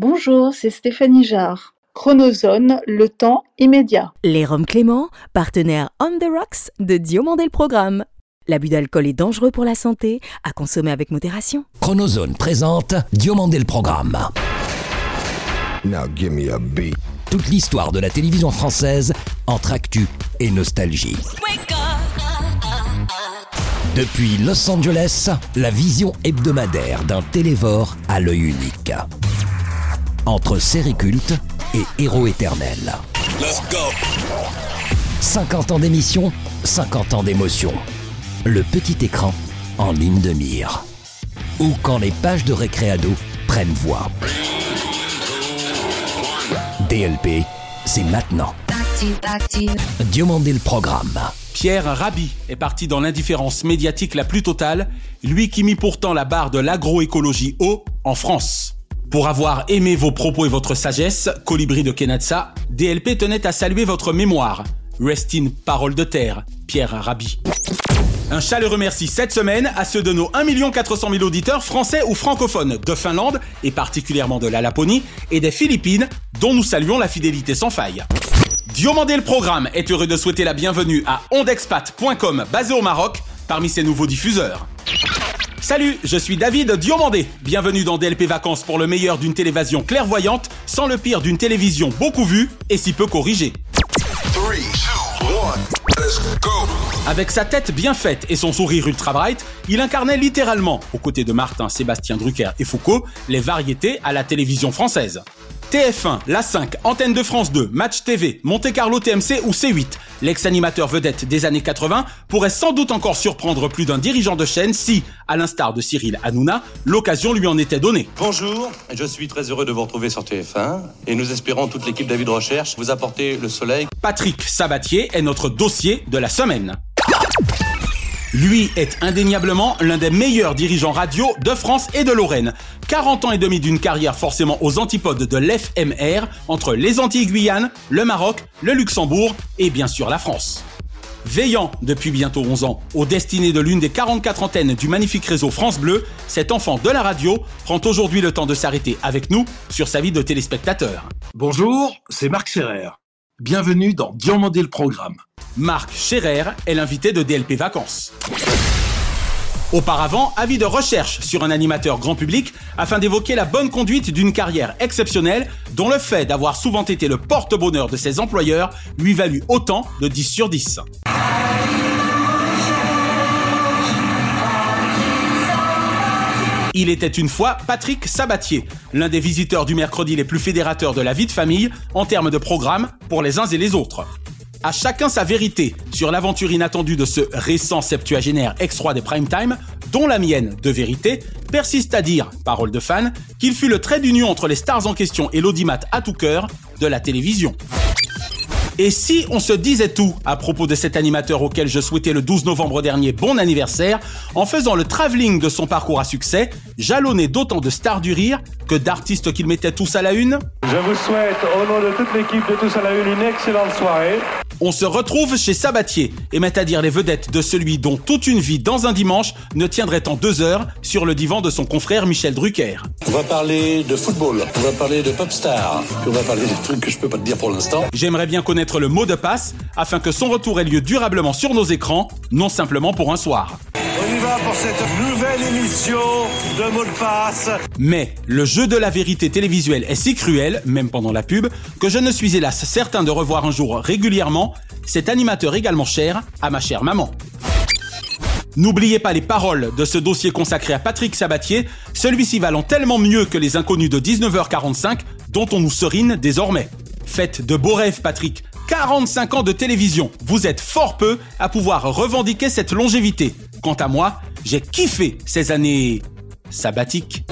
Bonjour, c'est Stéphanie Jarre. Chronozone, le temps immédiat. Les Roms Clément, partenaire On the Rocks de Diomandé le Programme. L'abus d'alcool est dangereux pour la santé, à consommer avec modération. Chronozone présente Diomandé le Programme. Now give me a beat. Toute l'histoire de la télévision française entre actu et nostalgie. Depuis Los Angeles, la vision hebdomadaire d'un télévore à l'œil unique. Entre série culte et héros éternel. Let's go 50 ans d'émission, 50 ans d'émotion. Le petit écran en ligne de mire. Ou quand les pages de récréado prennent voix. DLP, c'est maintenant. Diomandé le programme. Pierre Rabhi est parti dans l'indifférence médiatique la plus totale, lui qui mit pourtant la barre de l'agroécologie haut en France. Pour avoir aimé vos propos et votre sagesse, Colibri de Kenatsa, DLP tenait à saluer votre mémoire. Rest in parole de terre, Pierre Rabhi. Un chaleureux merci cette semaine à ceux de nos 1 400 000 auditeurs français ou francophones de Finlande et particulièrement de la Laponie et des Philippines dont nous saluons la fidélité sans faille. Diomandé le programme est heureux de souhaiter la bienvenue à ondexpat.com basé au Maroc parmi ses nouveaux diffuseurs. Salut, je suis David Diomandé. Bienvenue dans DLP Vacances pour le meilleur d'une télévision clairvoyante sans le pire d'une télévision beaucoup vue et si peu corrigée. 3, 2, 1, let's go Avec sa tête bien faite et son sourire ultra bright, il incarnait littéralement, aux côtés de Martin, Sébastien Drucker et Foucault, les variétés à la télévision française. TF1, La 5, Antenne de France 2, Match TV, Monte Carlo TMC ou C8, l'ex-animateur vedette des années 80 pourrait sans doute encore surprendre plus d'un dirigeant de chaîne si, à l'instar de Cyril Hanouna, l'occasion lui en était donnée. Bonjour, je suis très heureux de vous retrouver sur TF1 et nous espérons toute l'équipe David Recherche vous apporter le soleil. Patrick Sabatier est notre dossier de la semaine. Lui est indéniablement l'un des meilleurs dirigeants radio de France et de Lorraine. 40 ans et demi d'une carrière forcément aux antipodes de l'FMR entre les Antilles-Guyane, le Maroc, le Luxembourg et bien sûr la France. Veillant depuis bientôt 11 ans aux destinées de l'une des 44 antennes du magnifique réseau France Bleu, cet enfant de la radio prend aujourd'hui le temps de s'arrêter avec nous sur sa vie de téléspectateur. Bonjour, c'est Marc Ferrer. Bienvenue dans Diomandé le Programme. Marc Scherer est l'invité de DLP Vacances. Auparavant, avis de recherche sur un animateur grand public afin d'évoquer la bonne conduite d'une carrière exceptionnelle dont le fait d'avoir souvent été le porte-bonheur de ses employeurs lui valut autant de 10 sur 10. Il était une fois Patrick Sabatier, l'un des visiteurs du mercredi les plus fédérateurs de la vie de famille en termes de programme pour les uns et les autres. À chacun sa vérité sur l'aventure inattendue de ce récent septuagénaire ex-roi des prime time, dont la mienne, de vérité, persiste à dire, parole de fan, qu'il fut le trait d'union entre les stars en question et l'audimat à tout cœur de la télévision. Et si on se disait tout à propos de cet animateur auquel je souhaitais le 12 novembre dernier bon anniversaire, en faisant le travelling de son parcours à succès, jalonné d'autant de stars du rire que d'artistes qu'il mettait tous à la une Je vous souhaite, au nom de toute l'équipe de Tous à la Une, une excellente soirée. On se retrouve chez Sabatier et met à dire les vedettes de celui dont toute une vie dans un dimanche ne tiendrait en deux heures sur le divan de son confrère Michel Drucker. On va parler de football, on va parler de pop star, puis on va parler des trucs que je peux pas te dire pour l'instant. J'aimerais bien connaître le mot de passe afin que son retour ait lieu durablement sur nos écrans, non simplement pour un soir. Pour cette nouvelle émission de mots de passe. Mais le jeu de la vérité télévisuelle est si cruel, même pendant la pub, que je ne suis hélas certain de revoir un jour régulièrement cet animateur également cher à ma chère maman. N'oubliez pas les paroles de ce dossier consacré à Patrick Sabatier, celui-ci valant tellement mieux que les inconnus de 19h45 dont on nous serine désormais. Faites de beaux rêves Patrick, 45 ans de télévision, vous êtes fort peu à pouvoir revendiquer cette longévité. Quant à moi, j'ai kiffé ces années sabbatiques.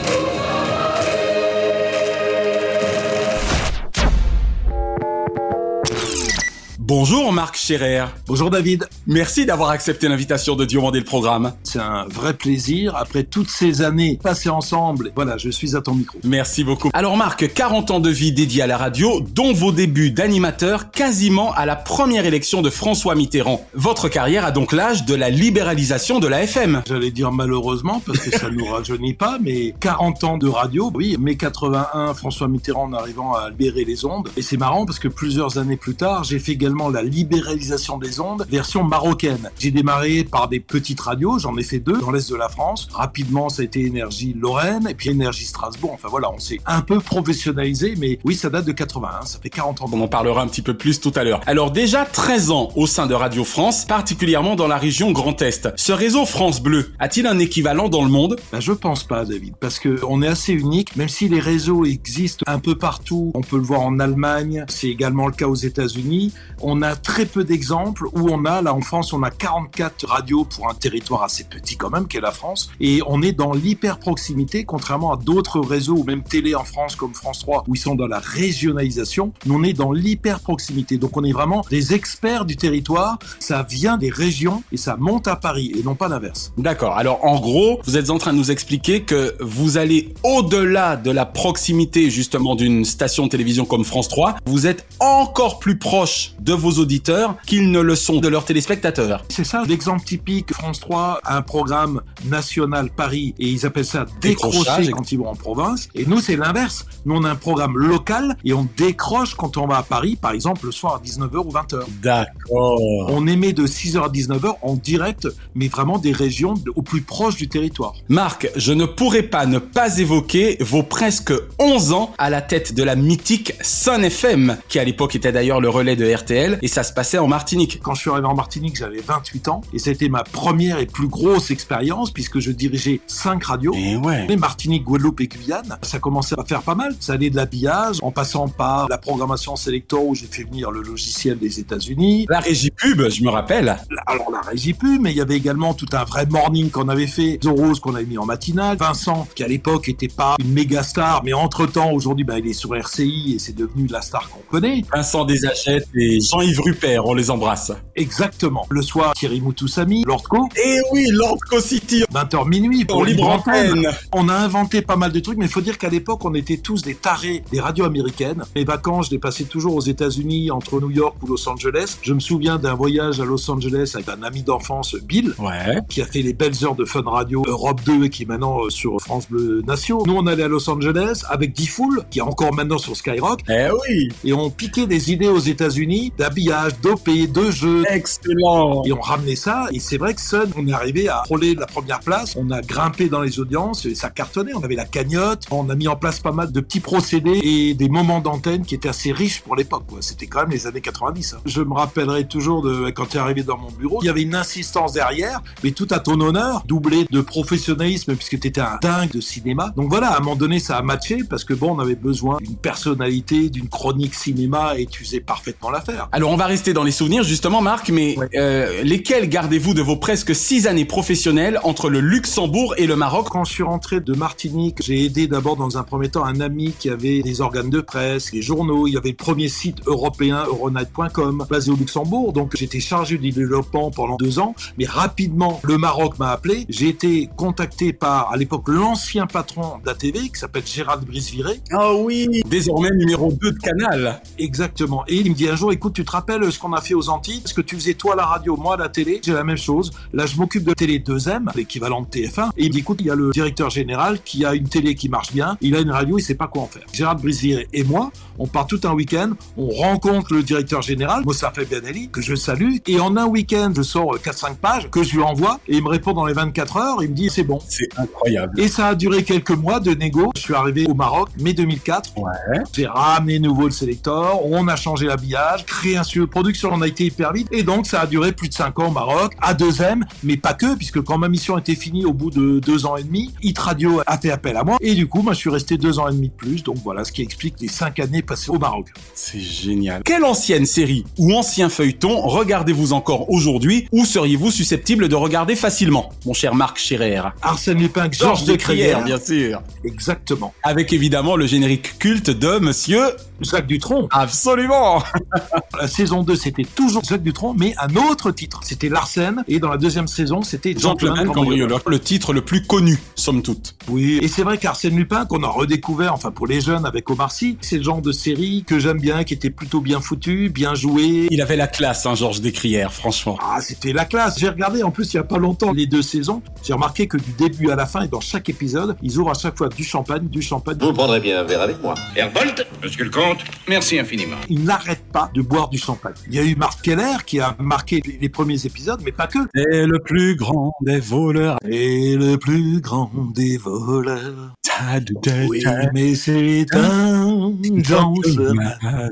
Bonjour Marc Scherer. Bonjour David. Merci d'avoir accepté l'invitation de Diomandé le programme. C'est un vrai plaisir. Après toutes ces années passées ensemble, voilà, je suis à ton micro. Merci beaucoup. Alors Marc, 40 ans de vie dédiée à la radio, dont vos débuts d'animateur quasiment à la première élection de François Mitterrand. Votre carrière a donc l'âge de la libéralisation de la FM. J'allais dire malheureusement parce que ça ne nous rajeunit pas, mais 40 ans de radio, oui, mai 81, François Mitterrand en arrivant à libérer les ondes. Et c'est marrant parce que plusieurs années plus tard, j'ai fait également la libéralisation des ondes, version marocaine. J'ai démarré par des petites radios, j'en ai fait deux dans l'est de la France. Rapidement, ça a été Énergie Lorraine et puis Énergie Strasbourg. Enfin voilà, on s'est un peu professionnalisé, mais oui, ça date de 81, ça fait 40 ans. On en parlera un petit peu plus tout à l'heure. Alors déjà 13 ans au sein de Radio France, particulièrement dans la région Grand Est. Ce réseau France Bleu a-t-il un équivalent dans le monde? Ben, Je pense pas, David, parce que on est assez unique, même si les réseaux existent un peu partout. On peut le voir en Allemagne, c'est également le cas aux États-Unis. On a très peu d'exemples où on a, là en France, on a 44 radios pour un territoire assez petit quand même, qu'est la France, et on est dans l'hyper proximité, contrairement à d'autres réseaux ou même télé en France comme France 3, où ils sont dans la régionalisation. Nous, on est dans l'hyper proximité, donc on est vraiment des experts du territoire. Ça vient des régions et ça monte à Paris et non pas l'inverse. D'accord. Alors en gros, vous êtes en train de nous expliquer que vous allez au-delà de la proximité justement d'une station de télévision comme France 3. Vous êtes encore plus proche de vos auditeurs qu'ils ne le sont de leurs téléspectateurs. C'est ça l'exemple typique. France 3 a un programme national Paris et ils appellent ça décrocher quand ils vont en province. Et nous, c'est l'inverse. Nous, on a un programme local et on décroche quand on va à Paris, par exemple, le soir à 19h ou 20h. D'accord. On émet de 6h à 19h en direct, mais vraiment des régions au plus proche du territoire. Marc, je ne pourrais pas ne pas évoquer vos presque 11 ans à la tête de la mythique Sun FM, qui à l'époque était d'ailleurs le relais de RTL, et ça se passait en Martinique. Quand je suis arrivé en Martinique, j'avais 28 ans et c'était ma première et plus grosse expérience puisque je dirigeais 5 radios. Et ouais. Les Martinique, Guadeloupe et Guyane, ça commençait à faire pas mal. Ça allait de l'habillage, en passant par la programmation Selector où j'ai fait venir le logiciel des États-Unis. La régie pub, je me rappelle. Alors la régie pub, mais il y avait également tout un vrai morning qu'on avait fait, Zorose qu'on avait mis en matinale, Vincent qui à l'époque était pas une méga star, mais entre temps aujourd'hui bah, il est sur RCI et c'est devenu la star qu'on connaît. Vincent Desachètes et Jean-Yves Rupert, on les embrasse. Exactement. Le soir, Thierry Moutoussamy, Lord Co. Et oui, Lord Co City. 20h minuit pour libre antenne. On a inventé pas mal de trucs, mais il faut dire qu'à l'époque, on était tous des tarés des radios américaines. Mes vacances, je les passais toujours aux États-Unis, entre New York ou Los Angeles. Je me souviens d'un voyage à Los Angeles avec un ami d'enfance, Bill, Ouais. qui a fait les belles heures de Fun Radio Europe 2 et qui est maintenant euh, sur France Bleu Nation. Nous, on allait à Los Angeles avec Diffoul, qui est encore maintenant sur Skyrock, Eh oui. et on piquait des idées aux États-Unis d'habillage, d'OP, de jeux, Excellent. et on ramenait ça, et c'est vrai que Sun, on est arrivé à frôler la première place, on a grimpé dans les audiences, et ça cartonnait, on avait la cagnotte, on a mis en place pas mal de petits procédés et des moments d'antenne qui étaient assez riches pour l'époque. C'était quand même les années 90. hein. Je me rappellerai toujours de quand tu es arrivé dans mon bureau, il y avait une insistance derrière, mais tout à ton honneur, doublé de professionnalisme puisque tu étais un dingue de cinéma. Donc voilà, à un moment donné, ça a matché parce que bon, on avait besoin d'une personnalité, d'une chronique cinéma et tu faisais parfaitement l'affaire. Alors on va rester dans les souvenirs justement Marc, mais euh, lesquels gardez-vous de vos presque six années professionnelles entre le Luxembourg et le Maroc? Quand je suis rentré de Martinique, j'ai aidé d'abord dans un premier temps un ami qui avait des organes de presse, des journaux. Il y avait le premier site européen, euronight.com, basé au Luxembourg. Donc j'étais chargé du développement pendant deux ans. Mais rapidement, le Maroc m'a appelé. J'ai été contacté par, à l'époque, l'ancien patron d'ATV qui s'appelle Gérald Brisviré. Ah oui Désormais numéro 2 de Canal. Exactement. Et il me dit un jour, écoute, tu te rappelles ce qu'on a fait aux Antilles? Ce que tu faisais toi à la radio, moi à la télé, j'ai la même chose. Là, je m'occupe de télé 2M, l'équivalent de TF1. Et il me dit, écoute, il y a le directeur général qui a une télé qui marche bien, il a une radio, il sait pas quoi en faire. Gérard Brisviré et moi, on part tout un week-end, on rencontre le directeur général, Mossafet Benelli, que je salue, et en un week-end, je sors 4-5 pages que je lui envoie, et il me répond dans les 24 heures, il me dit, c'est bon. C'est incroyable. Et ça a duré quelques mois de négo. Je suis arrivé au Maroc, mai 2004. Ouais. J'ai ramené nouveau le sélector, on a changé l'habillage, créé un studio de production, on a été hyper vite. Et donc, ça a duré plus de 5 ans au Maroc, à 2M, mais pas que, puisque quand ma mission était finie au bout de 2 ans et demi, Hit Radio a fait appel à moi. Et du coup, moi, je suis resté 2 ans et demi de plus. Donc voilà ce qui explique les 5 années passées au Maroc. C'est génial. Quelle ancienne série ou ancien feuilleton regardez-vous encore aujourd'hui ou seriez-vous susceptible de regarder facilement, mon cher Marc Scherer? Arsène Lupin, Georges de Crémière. bien sûr. Exactement. Avec évidemment le générique culte de Monsieur. Jacques Dutronc. Absolument. La saison 2, c'était toujours Jacques Dutronc, mais un autre titre. C'était Larsen. Et dans la deuxième saison, c'était Gentleman cambrioleur. Le titre le plus connu, somme toute. Oui, et c'est vrai qu'Arsène Lupin, qu'on a redécouvert, enfin pour les jeunes avec Omar Sy, c'est le genre de série que j'aime bien, qui était plutôt bien foutu, bien joué. Il avait la classe, hein, Georges Descrières, franchement. Ah, c'était la classe. J'ai regardé en plus il y a pas longtemps les deux saisons. J'ai remarqué que du début à la fin et dans chaque épisode, ils ouvrent à chaque fois du champagne, du champagne. Vous prendrez bien un verre avec moi. Herbold, monsieur le comte, merci infiniment. Ils n'arrêtent pas de boire du champagne. Il y a eu Marc Keller qui a marqué les, les premiers épisodes, mais pas que. Et le plus grand des voleurs. Et le plus grand des voleurs. Ta, ta, ta, Oui, mais c'est un gentleman.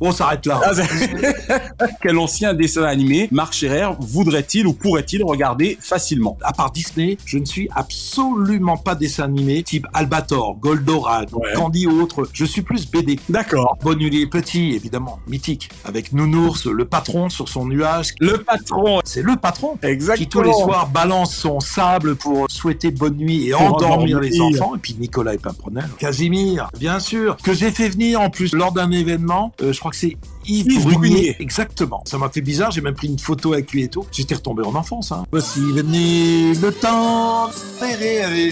On s'arrête là. Ah, c'est- Quel ancien dessin animé Marc Scherer voudrait-il ou pourrait-il regarder facilement? À part Disney, je ne suis absolument pas dessin animé type Albator, Goldorak, Ouais. Candy ou autre. Je suis plus BD. D'accord. Bonne petit, évidemment, mythique, avec Nounours, le patron sur son nuage. Le patron. C'est le patron qui Exactement. tous les soirs balance son sable pour souhaiter bonne nuit et endormir les enfants. Et puis Nicolas et Pimprenel. Casimir, bien sûr, que j'ai fait venir en plus lors d'un événement. euh, je crois que c'est Yves, Yves Brunier. Brunier. Exactement. Ça m'a fait bizarre. J'ai même pris une photo avec lui et tout. J'étais retombé en enfance. Hein. Voici venu le temps les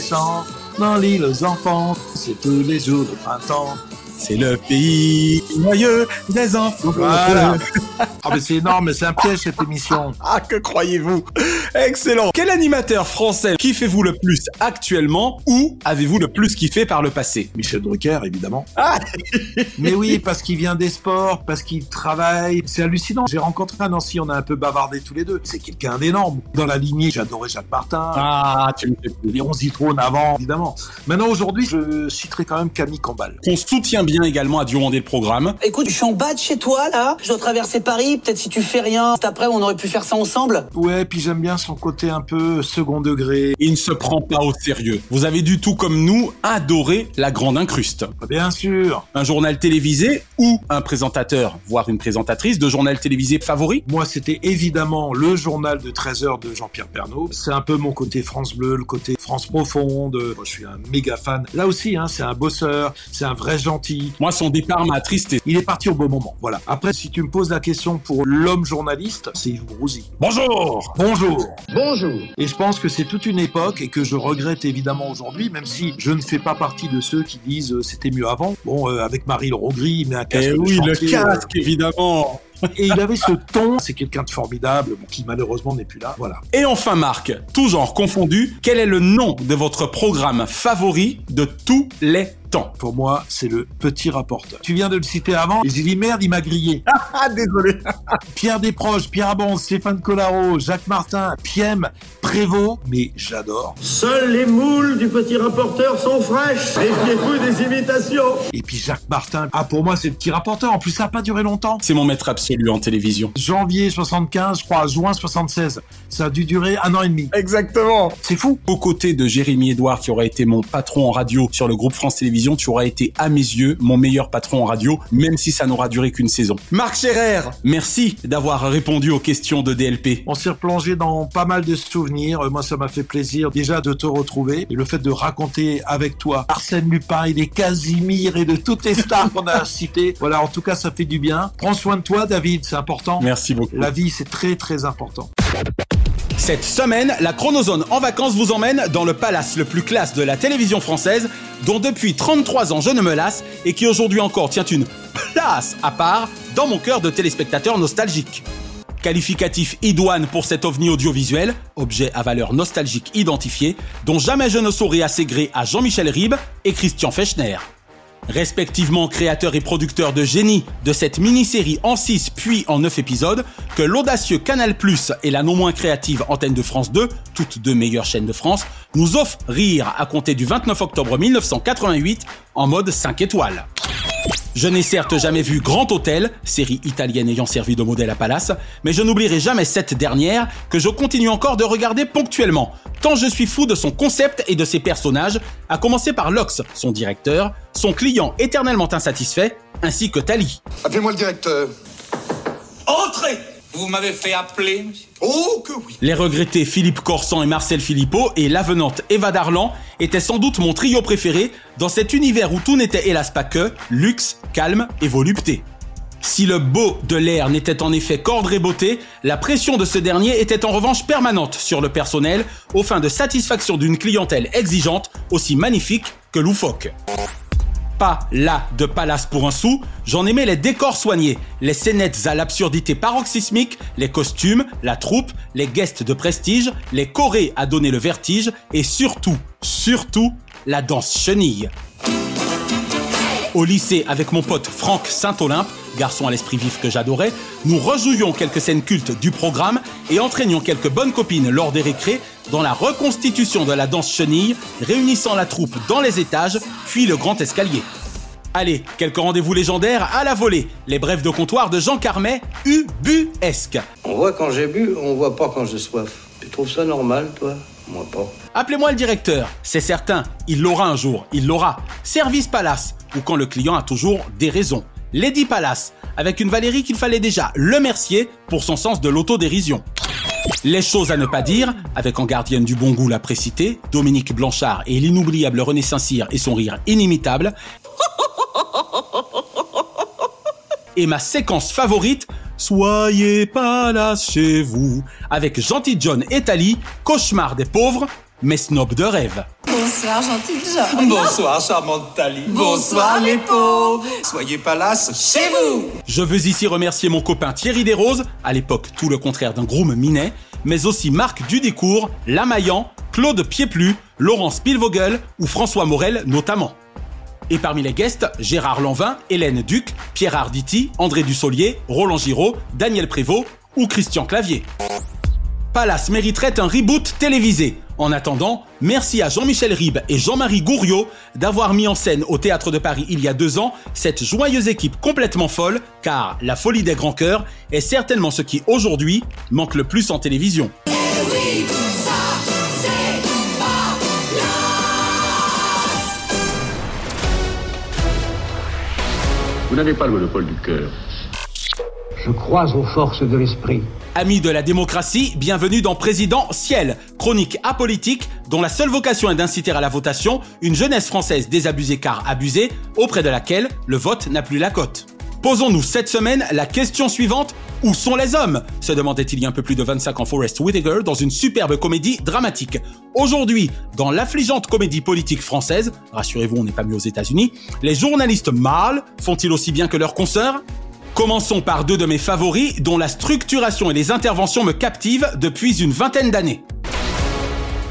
dans l'île aux enfants. C'est tous les jours de printemps. C'est le pays joyeux des enfants. Voilà. Ah mais c'est énorme, c'est un piège cette émission. Ah, que croyez-vous? Excellent. Quel animateur français kiffez-vous le plus actuellement ou avez-vous le plus kiffé par le passé? Michel Drucker, évidemment. Ah Mais oui, parce qu'il vient des sports, parce qu'il travaille. C'est hallucinant. J'ai rencontré un Nancy, on a un peu bavardé tous les deux. C'est quelqu'un d'énorme. Dans la lignée, j'adorais Jacques Martin. Ah, tu me fais. Léon Zitrone avant, évidemment. Maintenant, aujourd'hui, je citerai quand même Camille Combal. Qu'on soutient bien également à demander le programme. Écoute, je suis en bas de chez toi, là. Je dois traverser Paris. Peut-être si tu fais rien, cet après, on aurait pu faire ça ensemble. Ouais, puis j'aime bien son côté un peu second degré. Il ne se prend pas au sérieux. Vous avez du tout comme nous adoré la grande incruste. Bien sûr. Un journal télévisé ou un présentateur, voire une présentatrice de journal télévisé favori? Moi, c'était évidemment le journal de 13 heures de Jean-Pierre Pernaut. C'est un peu mon côté France Bleu, le côté France Profonde. Moi, je suis un méga fan. Là aussi, hein, c'est un bosseur, c'est un vrai gentil. Moi, son départ m'a attristé. Il est parti au bon moment. Voilà. Après, si tu me poses la question pour l'homme journaliste, c'est Yves Brouzy. Bonjour Bonjour. Bonjour. Et je pense que c'est toute une époque et que je regrette évidemment aujourd'hui, même si je ne fais pas partie de ceux qui disent euh, c'était mieux avant. Bon, euh, avec Marie Laurent-Gris, il met un casque Eh de oui, le casque, évidemment euh, et il avait ce ton. C'est quelqu'un de formidable, qui malheureusement n'est plus là. Voilà. Et enfin Marc, tout genre confondu, quel est le nom de votre programme favori de tous les temps Pour moi, c'est le petit rapporteur. Tu viens de le citer avant, et j'ai dit merde, il m'a grillé. Ah, désolé Pierre Desproges, Pierre Abond, Stéphane Collaro, Jacques Martin, Piem, Prévost, mais j'adore. Seules les moules du petit rapporteur sont fraîches. Méfiez-vous des imitations. Et puis Jacques Martin, ah pour moi c'est le petit rapporteur, en plus ça n'a pas duré longtemps. C'est mon maître absolu en télévision. Janvier 75, je crois, juin 76. Ça a dû durer un an et demi. Exactement C'est fou. Aux côtés de Jérémy Edouard, qui aurait été mon patron en radio sur le groupe France Télévisions, tu aurais été, à mes yeux, mon meilleur patron en radio, même si ça n'aura duré qu'une saison. Marc Scherer, merci d'avoir répondu aux questions de DLP. On s'est replongé dans pas mal de souvenirs. Euh, Moi, ça m'a fait plaisir déjà de te retrouver. Et le fait de raconter avec toi Arsène Lupin et les Casimir et de toutes les stars qu'on a citées. Voilà, en tout cas, ça fait du bien. Prends soin de toi, David, c'est important. Merci beaucoup. La vie, c'est très, très important. Cette semaine, la Chronozone en vacances vous emmène dans le palace le plus classe de la télévision française, dont depuis 33 ans je ne me lasse et qui aujourd'hui encore tient une place à part dans mon cœur de téléspectateur nostalgique. Qualificatif idoine pour cet ovni audiovisuel, objet à valeur nostalgique identifié, dont jamais je ne saurais assez gré à Jean-Michel Ribes et Christian Fechner. Respectivement créateur et producteur de génie de cette mini-série en 6 puis en 9 épisodes, que l'audacieux Canal+, et la non moins créative Antenne de France 2, toutes deux meilleures chaînes de France, nous offrent rire à compter du 29 octobre 1988 en mode 5 étoiles. Je n'ai certes jamais vu Grand Hôtel, série italienne ayant servi de modèle à Palace, mais je n'oublierai jamais cette dernière que je continue encore de regarder ponctuellement, tant je suis fou de son concept et de ses personnages, à commencer par Lox, son directeur, son client éternellement insatisfait, ainsi que Tali. Appelez-moi le directeur. Entrez Vous m'avez fait appeler, monsieur Oh que oui. Les regrettés Philippe Corsan et Marcel Philippot et l'avenante Eva Darlan étaient sans doute mon trio préféré dans cet univers où tout n'était hélas pas que luxe, calme et volupté. Si le beau de l'air n'était en effet qu'ordre beauté, la pression de ce dernier était en revanche permanente sur le personnel, aux fins de satisfaction d'une clientèle exigeante aussi magnifique que loufoque pas là de palace pour un sou, j'en aimais les décors soignés, les scénettes à l'absurdité paroxysmique, les costumes, la troupe, les guests de prestige, les chorés à donner le vertige et surtout, surtout, la danse chenille. Au lycée, avec mon pote Franck Saint-Olympe, garçon à l'esprit vif que j'adorais, nous rejouions quelques scènes cultes du programme et entraînions quelques bonnes copines lors des récrés dans la reconstitution de la danse chenille, réunissant la troupe dans les étages, puis le grand escalier. Allez, quelques rendez-vous légendaires à la volée, les brèves de comptoir de Jean Carmet, ubuesque. On voit quand j'ai bu, on voit pas quand j'ai soif. Tu trouves ça normal, toi? Moi pas. Appelez-moi le directeur, c'est certain, il l'aura un jour, il l'aura. Service Palace, ou quand le client a toujours des raisons. Lady Palace, avec une Valérie qu'il fallait déjà le mercier pour son sens de l'autodérision. Les choses à ne pas dire, avec en gardienne du bon goût la précité, Dominique Blanchard et l'inoubliable René Saint-Cyr et son rire inimitable. Et ma séquence favorite, Soyez pas là chez vous, avec Gentil John et Tali, cauchemar des pauvres, mais snob de rêve. Bonsoir, gentil John. Bonsoir, charmante Tali. Bonsoir, les pauvres. Soyez pas là chez vous. Je veux ici remercier mon copain Thierry Desroses, à l'époque tout le contraire d'un groom minet, mais aussi Marc Dudécourt, Lamaillan, Claude Pieplu, Laurent Spielvogel ou François Morel notamment. Et parmi les guests, Gérard Lanvin, Hélène Duc, Pierre Arditi, André Dussolier, Roland Giraud, Daniel Prévost ou Christian Clavier. Palace mériterait un reboot télévisé. En attendant, merci à Jean-Michel Ribes et Jean-Marie Gouriot d'avoir mis en scène au Théâtre de Paris il y a deux ans cette joyeuse équipe complètement folle, car la folie des grands cœurs est certainement ce qui aujourd'hui manque le plus en télévision. Vous n'avez pas le monopole du cœur. Je crois aux forces de l'esprit. Amis de la démocratie, bienvenue dans Président Ciel, chronique apolitique dont la seule vocation est d'inciter à la votation une jeunesse française désabusée car abusée, auprès de laquelle le vote n'a plus la cote. Posons-nous cette semaine la question suivante où sont les hommes? se demandait il y a un peu plus de 25 ans Forrest Whitaker dans une superbe comédie dramatique. Aujourd'hui, dans l'affligeante comédie politique française, rassurez-vous, on n'est pas mieux aux États-Unis, les journalistes mâles font-ils aussi bien que leurs consoeurs? Commençons par deux de mes favoris dont la structuration et les interventions me captivent depuis une vingtaine d'années.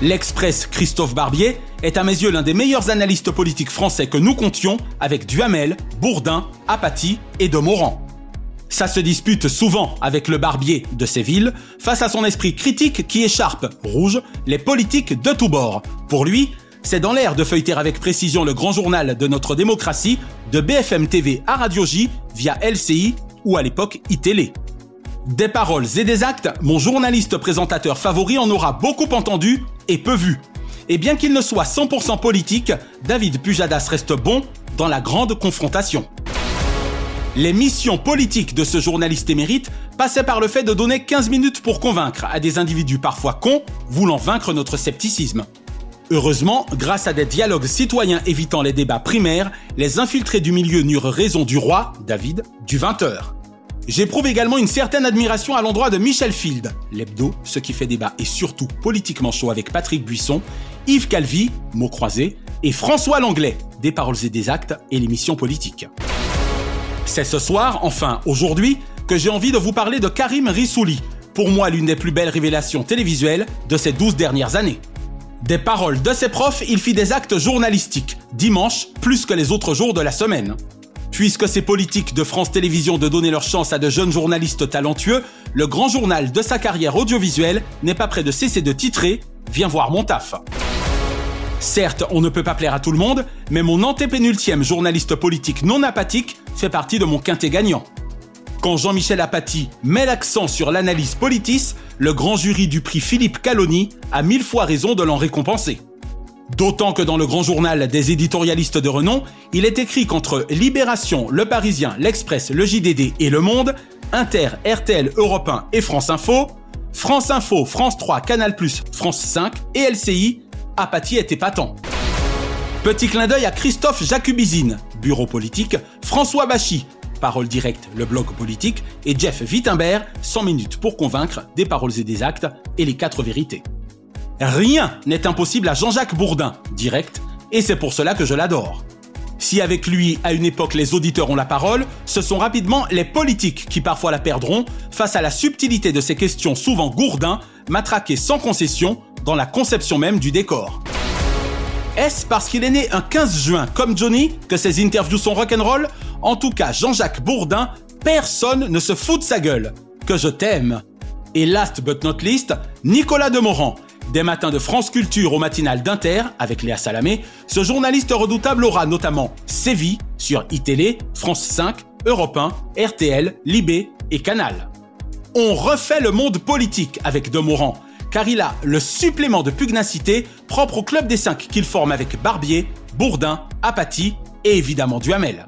L'Express Christophe Barbier est à mes yeux l'un des meilleurs analystes politiques français que nous comptions avec Duhamel, Bourdin, Apathy et de Morand. Ça se dispute souvent avec le barbier de Séville face à son esprit critique qui écharpe, rouge, les politiques de tous bords. Pour lui, c'est dans l'air de feuilleter avec précision le grand journal de notre démocratie, de BFM TV à Radio J, via LCI ou à l'époque iTélé. Des paroles et des actes, mon journaliste présentateur favori en aura beaucoup entendu et peu vu. Et bien qu'il ne soit 100% politique, David Pujadas reste bon dans la grande confrontation. Les missions politiques de ce journaliste émérite passaient par le fait de donner 15 minutes pour convaincre à des individus parfois cons voulant vaincre notre scepticisme. Heureusement, grâce à des dialogues citoyens évitant les débats primaires, les infiltrés du milieu n'eurent raison du roi, David, du 20h. J'éprouve également une certaine admiration à l'endroit de Michel Field, l'hebdo, ce qui fait débat et surtout politiquement chaud avec Patrick Buisson, Yves Calvi, mots croisés, et François Langlais, des paroles et des actes et l'émission politique. C'est ce soir, enfin aujourd'hui, que j'ai envie de vous parler de Karim Rissouli, pour moi l'une des plus belles révélations télévisuelles de ces 12 dernières années. Des paroles de ses profs, il fit des actes journalistiques, dimanche plus que les autres jours de la semaine. Puisque c'est politique de France Télévisions de donner leur chance à de jeunes journalistes talentueux, le grand journal de sa carrière audiovisuelle n'est pas près de cesser de titrer Viens voir mon taf. Certes, on ne peut pas plaire à tout le monde, mais mon antépénultième journaliste politique non apathique fait partie de mon quintet gagnant. Quand Jean-Michel Apathy met l'accent sur l'analyse politis, le grand jury du prix Philippe Caloni a mille fois raison de l'en récompenser. D'autant que dans le grand journal des éditorialistes de renom, il est écrit qu'entre Libération, Le Parisien, L'Express, Le JDD et Le Monde, Inter, RTL, Europe 1 et France Info, France Info, France 3, Canal+, France 5 et LCI, Apathy est épatant. Petit clin d'œil à Christophe Jacubizine, bureau politique, François Bachy, Parole directe, le blog politique, et Jeff Wittenberg, 100 minutes pour convaincre, des paroles et des actes, et les quatre vérités. Rien n'est impossible à Jean-Jacques Bourdin, direct, et c'est pour cela que je l'adore. Si avec lui, à une époque, les auditeurs ont la parole, ce sont rapidement les politiques qui parfois la perdront face à la subtilité de ces questions souvent gourdins, matraquées sans concession dans la conception même du décor. Est-ce parce qu'il est né un 15 juin comme Johnny que ses interviews sont rock'n'roll? En tout cas, Jean-Jacques Bourdin, personne ne se fout de sa gueule. Que je t'aime. Et last but not least, Nicolas Demorand, des matins de France Culture au matinal d'Inter, avec Léa Salamé, ce journaliste redoutable aura notamment sévi sur iTélé, France 5, Europe 1, RTL, Libé et Canal. On refait le monde politique avec Demorand, car il a le supplément de pugnacité propre au club des 5 qu'il forme avec Barbier, Bourdin, Apathy et évidemment Duhamel.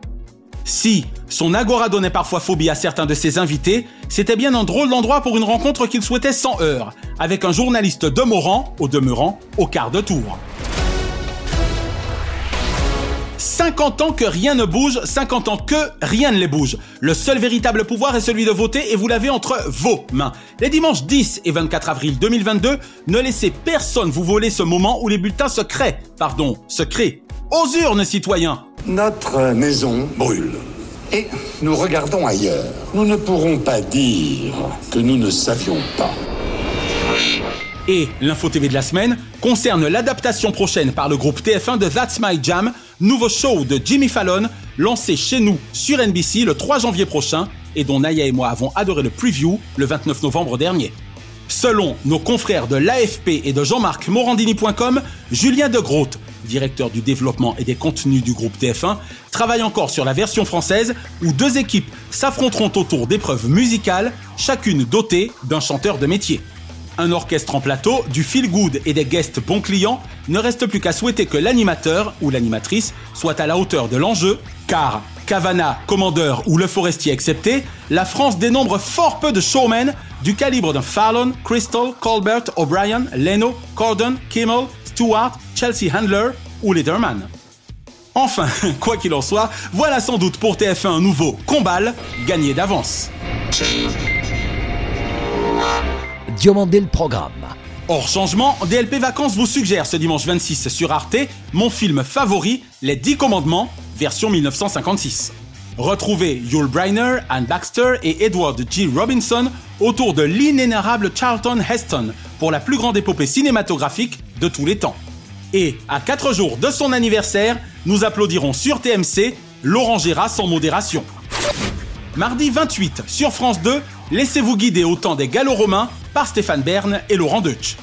Si son agora donnait parfois phobie à certains de ses invités, c'était bien un drôle d'endroit pour une rencontre qu'il souhaitait sans heurts, avec un journaliste demeurant, au demeurant, au quart de tour. 50 ans que rien ne bouge, 50 ans que rien ne les bouge. Le seul véritable pouvoir est celui de voter et vous l'avez entre vos mains. Les dimanches 10 et 24 avril 2022, ne laissez personne vous voler ce moment où les bulletins se créent, pardon, se créent. Aux urnes, citoyens Notre maison brûle. Et nous regardons ailleurs. Nous ne pourrons pas dire que nous ne savions pas. Et l'info TV de la semaine concerne l'adaptation prochaine par le groupe TF1 de That's My Jam, nouveau show de Jimmy Fallon, lancé chez nous sur NBC le 3 janvier prochain et dont Naya et moi avons adoré le preview le 29 novembre dernier. Selon nos confrères de l'AFP et de Jean-Marc Morandini.com, Julien De Groot, directeur du développement et des contenus du groupe TF1, travaille encore sur la version française où deux équipes s'affronteront autour d'épreuves musicales, chacune dotée d'un chanteur de métier. Un orchestre en plateau, du feel good et des guests bons clients, ne reste plus qu'à souhaiter que l'animateur ou l'animatrice soit à la hauteur de l'enjeu, car Cavana, Commandeur ou Le Forestier excepté, la France dénombre fort peu de showmen du calibre d'un Fallon, Crystal, Colbert, O'Brien, Leno, Corden, Kimmel, Stewart, Chelsea Handler ou Letterman. Enfin, quoi qu'il en soit, voilà sans doute pour TF1 un nouveau Combal gagné d'avance. Diomandé le programme. Hors changement, DLP Vacances vous suggère ce dimanche 26 sur Arte mon film favori, Les 10 Commandements, version 1956. Retrouvez Yul Brynner, Anne Baxter et Edward G. Robinson autour de l'inénarrable Charlton Heston pour la plus grande épopée cinématographique de tous les temps. Et à 4 jours de son anniversaire, nous applaudirons sur TMC Laurent Gérard sans modération. Mardi 28 sur France 2, laissez-vous guider au temps des gallo-romains par Stéphane Bern et Laurent Deutsch.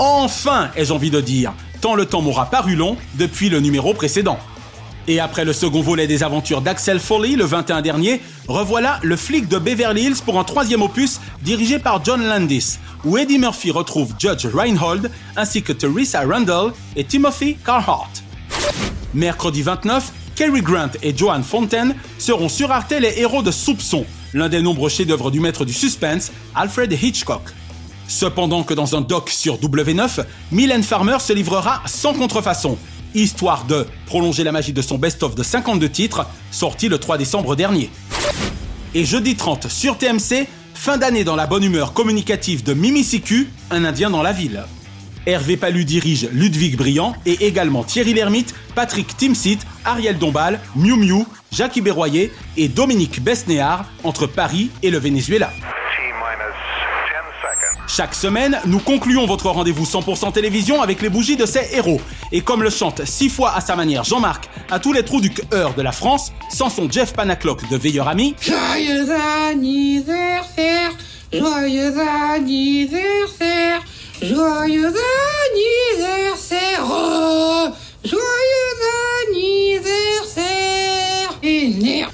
Enfin, ai-je envie de dire, tant le temps m'aura paru long depuis le numéro précédent. Et après le second volet des aventures d'Axel Foley le 21 dernier, revoilà Le flic de Beverly Hills pour un troisième opus dirigé par John Landis, où Eddie Murphy retrouve Judge Reinhold ainsi que Teresa Randall et Timothy Carhart. Mercredi 29, Cary Grant et Joan Fontaine seront sur Arte les héros de Soupçon, l'un des nombreux chefs-d'œuvre du maître du suspense, Alfred Hitchcock. Cependant que dans un doc sur W9, Mylène Farmer se livrera sans contrefaçon, histoire de prolonger la magie de son best-of de 52 titres, sorti le 3 décembre dernier. Et jeudi 30 sur TMC, fin d'année dans la bonne humeur communicative de Mimi Siku, un Indien dans la ville. Hervé Palu dirige Ludwig Briand et également Thierry Lhermitte, Patrick Timsit, Ariel Dombal, Miu Miu, Jacques Berroyer et Dominique Besnéard entre Paris et le Venezuela. Chaque semaine, nous concluons votre rendez-vous 100% télévision avec les bougies de ces héros. Et comme le chante six fois à sa manière Jean-Marc, à tous les trous du cœur de la France, sans son Jeff Panaclock de Veilleur Ami. Joyeux anniversaire, joyeux anniversaire, joyeux anniversaire, joyeux anniversaire.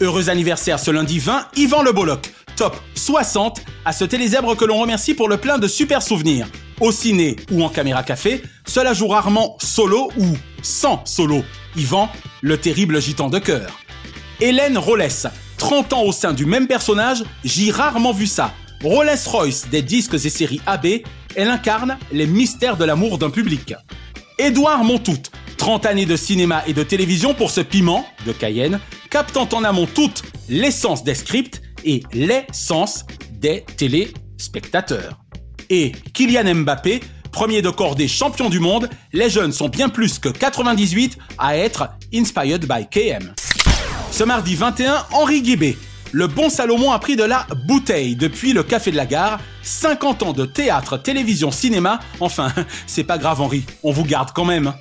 Heureux anniversaire ce lundi 20, Yvan Le Bolloc. Top 60 à ce télésèbre que l'on remercie pour le plein de super souvenirs. Au ciné ou en caméra café, cela joue rarement solo ou sans solo. Yvan, le terrible gitan de cœur. Hélène Rollès, 30 ans au sein du même personnage, j'ai rarement vu ça. Rollès Royce des disques et séries AB, elle incarne les mystères de l'amour d'un public. Édouard Montout, 30 années de cinéma et de télévision pour ce piment, de Cayenne, captant en amont toutes l'essence des scripts et l'essence des téléspectateurs. Et Kylian Mbappé, premier de cordée champion du monde, les jeunes sont bien plus que 98 à être inspired by KM. Ce mardi 21, Henri Guibé, le bon Salomon a pris de la bouteille depuis le Café de la Gare. 50 ans de théâtre, télévision, cinéma. Enfin, c'est pas grave Henri, on vous garde quand même.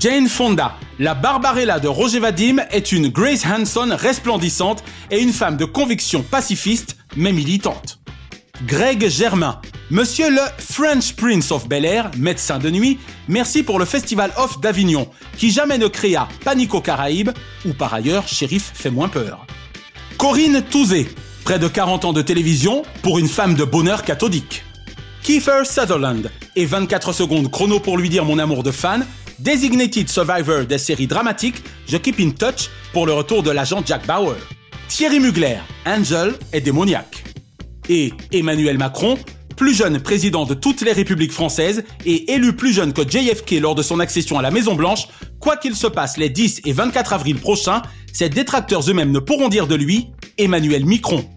Jane Fonda, la Barbarella de Roger Vadim, est une Grace Hanson resplendissante et une femme de conviction pacifiste mais militante. Greg Germain, Monsieur le French Prince of Bel Air, médecin de nuit, merci pour le Festival Off d'Avignon, qui jamais ne créa Panique aux Caraïbes, ou par ailleurs Shérif fait moins peur. Corinne Touzé, près de 40 ans de télévision pour une femme de bonheur cathodique. Kiefer Sutherland, et 24 secondes chrono pour lui dire mon amour de fan, Designated Survivor des séries dramatiques, je keep in touch pour le retour de l'agent Jack Bauer. Thierry Mugler, Angel et démoniaque. Et Emmanuel Macron, plus jeune président de toutes les républiques françaises et élu plus jeune que JFK lors de son accession à la Maison Blanche, quoi qu'il se passe les 10 et 24 avril prochains, ses détracteurs eux-mêmes ne pourront dire de lui Emmanuel Micron.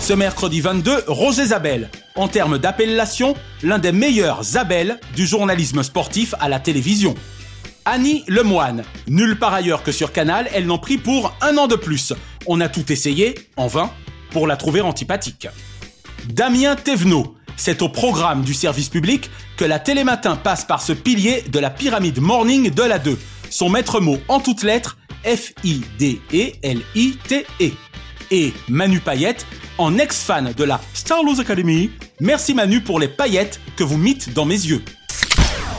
Ce mercredi 22, Roger Zabel, en termes d'appellation, l'un des meilleurs Zabel du journalisme sportif à la télévision. Annie Lemoine, nulle part ailleurs que sur Canal, elle n'en prie pour un an de plus. On a tout essayé, en vain, pour la trouver antipathique. Damien Thévenot, c'est au programme du service public que la Télématin passe par ce pilier de la pyramide morning de la 2. Son maître mot en toutes lettres, F-I-D-E-L-I-T-E. Et Manu Payette, en ex-fan de la Star Wars Academy, merci Manu pour les paillettes que vous mites dans mes yeux.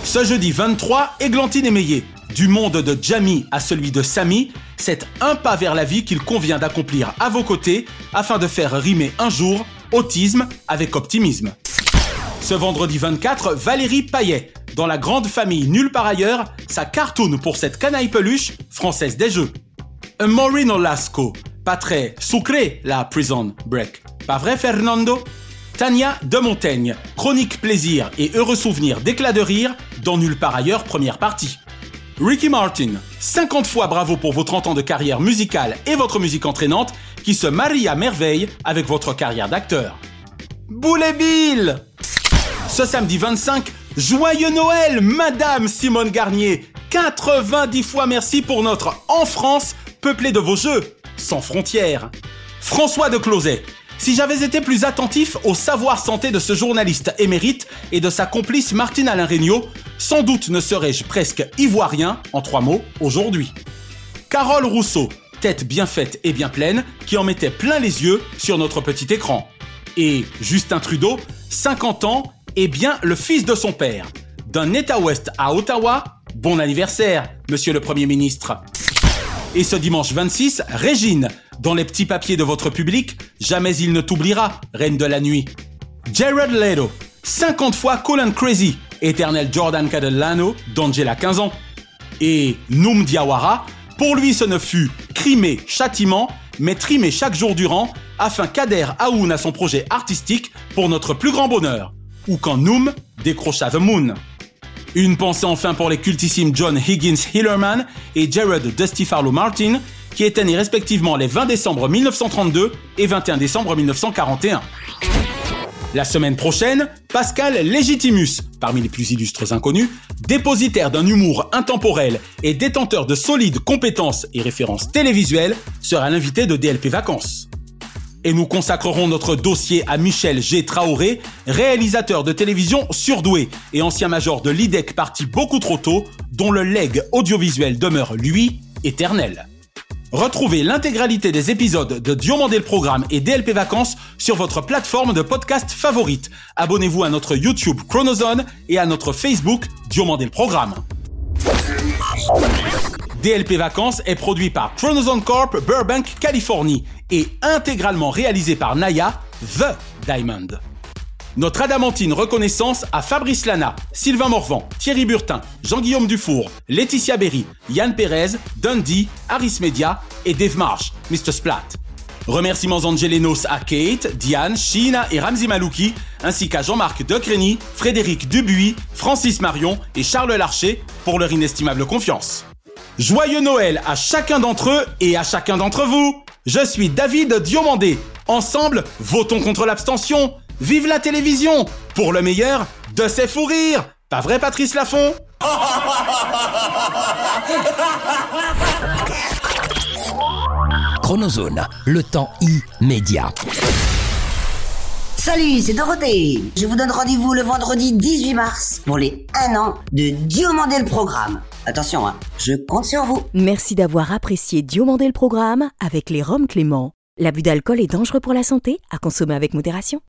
Ce jeudi 23, Églantine Émeillé, du monde de Jamie à celui de Samy, c'est un pas vers la vie qu'il convient d'accomplir à vos côtés afin de faire rimer un jour autisme avec optimisme. Ce vendredi 24, Valérie Payet, dans la grande famille Nulle par ailleurs, sa cartoon pour cette canaille peluche française des jeux. Un Maureen Olasco, pas très sucré la Prison Break. Pas vrai Fernando? Tania de Montaigne, chronique plaisir et heureux souvenir d'éclat de rire dans Nulle part ailleurs première partie. Ricky Martin, 50 fois bravo pour vos 30 ans de carrière musicale et votre musique entraînante qui se marie à merveille avec votre carrière d'acteur. Boulet Bill Ce samedi 25, joyeux Noël, Madame Simone Garnier 90 fois merci pour notre En France, peuplé de vos jeux, sans frontières. François de Closet, si j'avais été plus attentif au savoir santé de ce journaliste émérite et de sa complice Martine Alain Regnault, sans doute ne serais-je presque ivoirien, en trois mots, aujourd'hui. Carole Rousseau, tête bien faite et bien pleine, qui en mettait plein les yeux sur notre petit écran. Et Justin Trudeau, 50 ans, et bien le fils de son père. D'un État ouest à Ottawa, bon anniversaire, monsieur le Premier ministre. Et ce dimanche 26, Régine, dans les petits papiers de votre public, jamais il ne t'oubliera, reine de la nuit. Jared Leto, 50 fois Colin Crazy, éternel Jordan Cadellano, d'Angela 15 ans. Et Noum Diawara, pour lui ce ne fut crimé châtiment, mais trimé chaque jour durant, afin qu'adhère Aoun à son projet artistique pour notre plus grand bonheur. Ou quand Noum décrocha The Moon. Une pensée enfin pour les cultissimes John Higgins Hillerman et Jared Dusty Farlow Martin, qui étaient nés respectivement les 20 décembre 1932 et 21 décembre 1941. La semaine prochaine, Pascal Legitimus, parmi les plus illustres inconnus, dépositaire d'un humour intemporel et détenteur de solides compétences et références télévisuelles, sera l'invité de DLP Vacances et nous consacrerons notre dossier à Michel G. Traoré, réalisateur de télévision surdoué et ancien major de l'IDEC parti beaucoup trop tôt, dont le leg audiovisuel demeure, lui, éternel. Retrouvez l'intégralité des épisodes de Diomandé le Programme et DLP Vacances sur votre plateforme de podcast favorite. Abonnez-vous à notre YouTube Chronozone et à notre Facebook Diomandé le Programme. DLP Vacances est produit par Chronozone Corp Burbank, Californie et intégralement réalisé par Naya, The Diamond. Notre adamantine reconnaissance à Fabrice Lana, Sylvain Morvan, Thierry Burtin, Jean-Guillaume Dufour, Laetitia Berry, Yann Perez, Dundee, Harris Media et Dave Marsh, Mr. Splat. Remerciements angelenos à Kate, Diane, Sheena et Ramzi Malouki, ainsi qu'à Jean-Marc Decreny, Frédéric Dubuis, Francis Marion et Charles Larcher pour leur inestimable confiance. Joyeux Noël à chacun d'entre eux et à chacun d'entre vous Je suis David Diomandé. Ensemble, votons contre l'abstention. Vive la télévision Pour le meilleur, de ses fous rires Pas vrai Patrice Laffont Chronozone, le temps immédiat. Salut, c'est Dorothée. Je vous donne rendez-vous le vendredi 18 mars pour les 1 an de Diomandé le programme. Attention, hein, je compte sur vous. Merci d'avoir apprécié Diomandé le programme avec les Roms Clément. L'abus d'alcool est dangereux pour la santé, à consommer avec modération.